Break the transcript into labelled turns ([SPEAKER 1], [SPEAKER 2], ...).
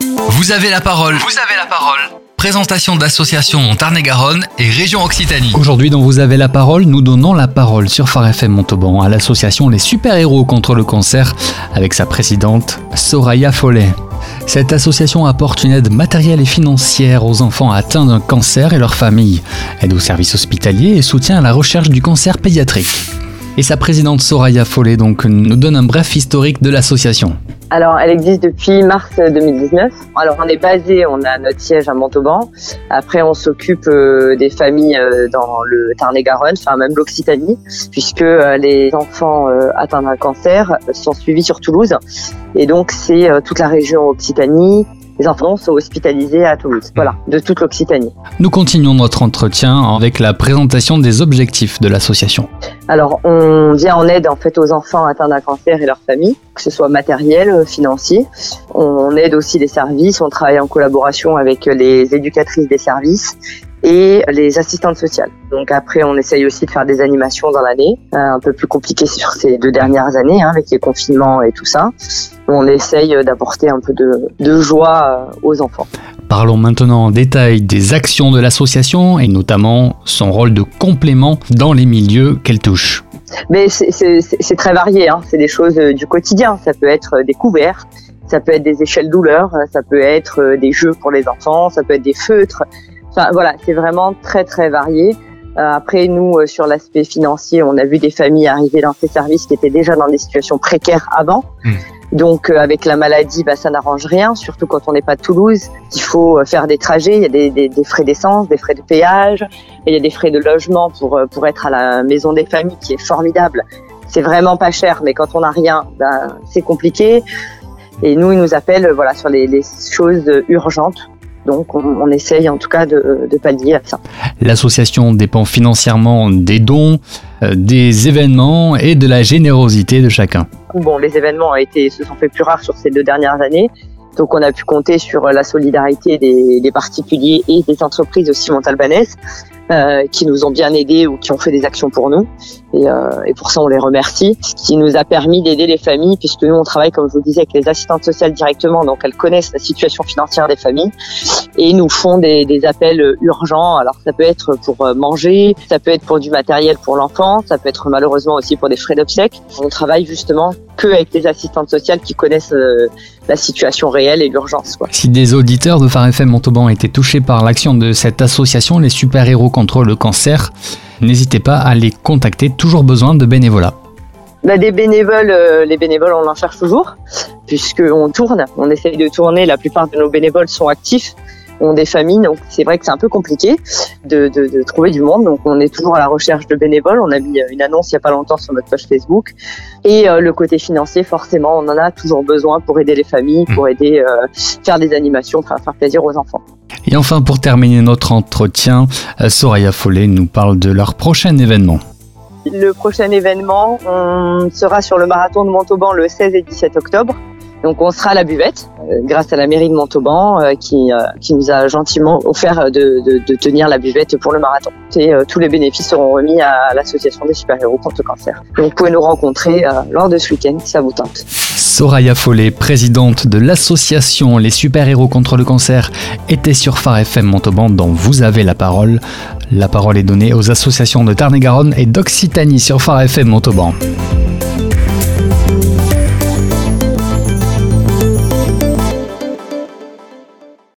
[SPEAKER 1] Vous avez la parole. Vous avez la parole. Présentation d'associations Tarn-et-Garonne et région Occitanie.
[SPEAKER 2] Aujourd'hui, dans Vous avez la parole, nous donnons la parole sur Phare FM Montauban à l'association Les Super-Héros contre le cancer avec sa présidente Soraya Follet. Cette association apporte une aide matérielle et financière aux enfants atteints d'un cancer et leurs familles, aide aux services hospitaliers et soutien à la recherche du cancer pédiatrique. Et sa présidente Soraya Follet donc nous donne un bref historique de l'association.
[SPEAKER 3] Alors, elle existe depuis mars 2019. Alors, on est basé, on a notre siège à Montauban. Après, on s'occupe euh, des familles euh, dans le Tarn-et-Garonne, enfin même l'Occitanie, puisque euh, les enfants atteints d'un cancer sont suivis sur Toulouse. Et donc, c'est toute la région Occitanie, les enfants sont hospitalisés à Toulouse. Voilà, de toute l'Occitanie.
[SPEAKER 2] Nous continuons notre entretien avec la présentation des objectifs de l'association.
[SPEAKER 3] Alors, on vient en aide en fait aux enfants atteints d'un cancer et leurs familles, que ce soit matériel, euh, financier. On aide aussi les services, on travaille en collaboration avec les éducatrices des services et les assistantes sociales. Donc après, on essaye aussi de faire des animations dans l'année, euh, un peu plus compliqué sur ces deux dernières années, hein, avec les confinements et tout ça. On essaye d'apporter un peu de, joie euh, aux enfants.
[SPEAKER 2] Parlons maintenant en détail des actions de l'association et notamment son rôle de complément dans les milieux qu'elle touche.
[SPEAKER 3] Mais c'est très varié, hein. c'est des choses euh, du quotidien. Ça peut être des couverts, ça peut être des échelles douleurs, ça peut être des jeux pour les enfants, ça peut être des feutres, Enfin, voilà, c'est vraiment très très varié. Euh, après, nous, euh, sur l'aspect financier, on a vu des familles arriver dans ces services qui étaient déjà dans des situations précaires avant. Hmm. Donc, euh, avec la maladie, bah, ça n'arrange rien, surtout quand on n'est pas de Toulouse. Il faut faire des trajets, il y a des, des, des frais d'essence, des frais de péage, et il y a des frais de logement pour, pour être à la maison des familles, qui est formidable. C'est vraiment pas cher, mais quand on n'a rien, bah, c'est compliqué. Et nous, ils nous appellent voilà, sur les, les choses urgentes donc on, essaye en tout cas de, pallier à ça.
[SPEAKER 2] L'association dépend financièrement des dons, euh, des événements et de la générosité de chacun.
[SPEAKER 3] Bon, les événements ont été, se sont fait plus rares sur ces deux dernières années. Donc on a pu compter sur la solidarité des, des particuliers et des entreprises aussi montalbanaises. Euh, qui nous ont bien aidés ou qui ont fait des actions pour nous. Et, euh, et pour ça, on les remercie. Ce qui nous a permis d'aider les familles, puisque nous, on travaille, comme je vous disais, avec les assistantes sociales directement, donc elles connaissent la situation financière des familles et nous font des, des appels urgents. Alors ça peut être pour euh, manger, ça peut être pour du matériel pour l'enfant, ça peut être malheureusement aussi pour des frais d'obsèques. On travaille justement que avec les assistantes sociales qui connaissent euh, la situation réelle et l'urgence.
[SPEAKER 2] Si des auditeurs de Phare FM Montauban étaient touchés par l'action de cette association, les super-héros contre le cancer, n'hésitez pas à les contacter, toujours besoin de bénévolat.
[SPEAKER 3] Bah, des bénévoles, euh, les bénévoles, on en cherche toujours, puisqu'on tourne, on essaye de tourner, la plupart de nos bénévoles sont actifs, ont des familles, donc c'est vrai que c'est un peu compliqué de, de, trouver du monde, donc on est toujours à la recherche de bénévoles, on a mis une annonce il n'y a pas longtemps sur notre page Facebook, et euh, le côté financier, forcément, on en a toujours besoin pour aider les familles, pour mmh. aider, euh, faire des animations, faire plaisir aux enfants.
[SPEAKER 2] Et enfin, pour terminer notre entretien, euh, Soraya Follet nous parle de leur prochain événement.
[SPEAKER 3] Le prochain événement, on sera sur le marathon de Montauban le 16 et 17 octobre. Donc on sera à la buvette, euh, grâce à la mairie de Montauban euh, qui, qui nous a gentiment offert de, de, tenir la buvette pour le marathon. Et tous les bénéfices seront remis à l'association des super-héros contre le cancer. Donc vous pouvez nous rencontrer lors de ce week-end si ça vous tente.
[SPEAKER 2] Soraya Follet, présidente de l'association Les Super-Héros contre le cancer, était sur Phare FM Montauban dont vous avez la parole. La parole est donnée aux associations de Tarn-et-Garonne et d'Occitanie sur Phare FM Montauban.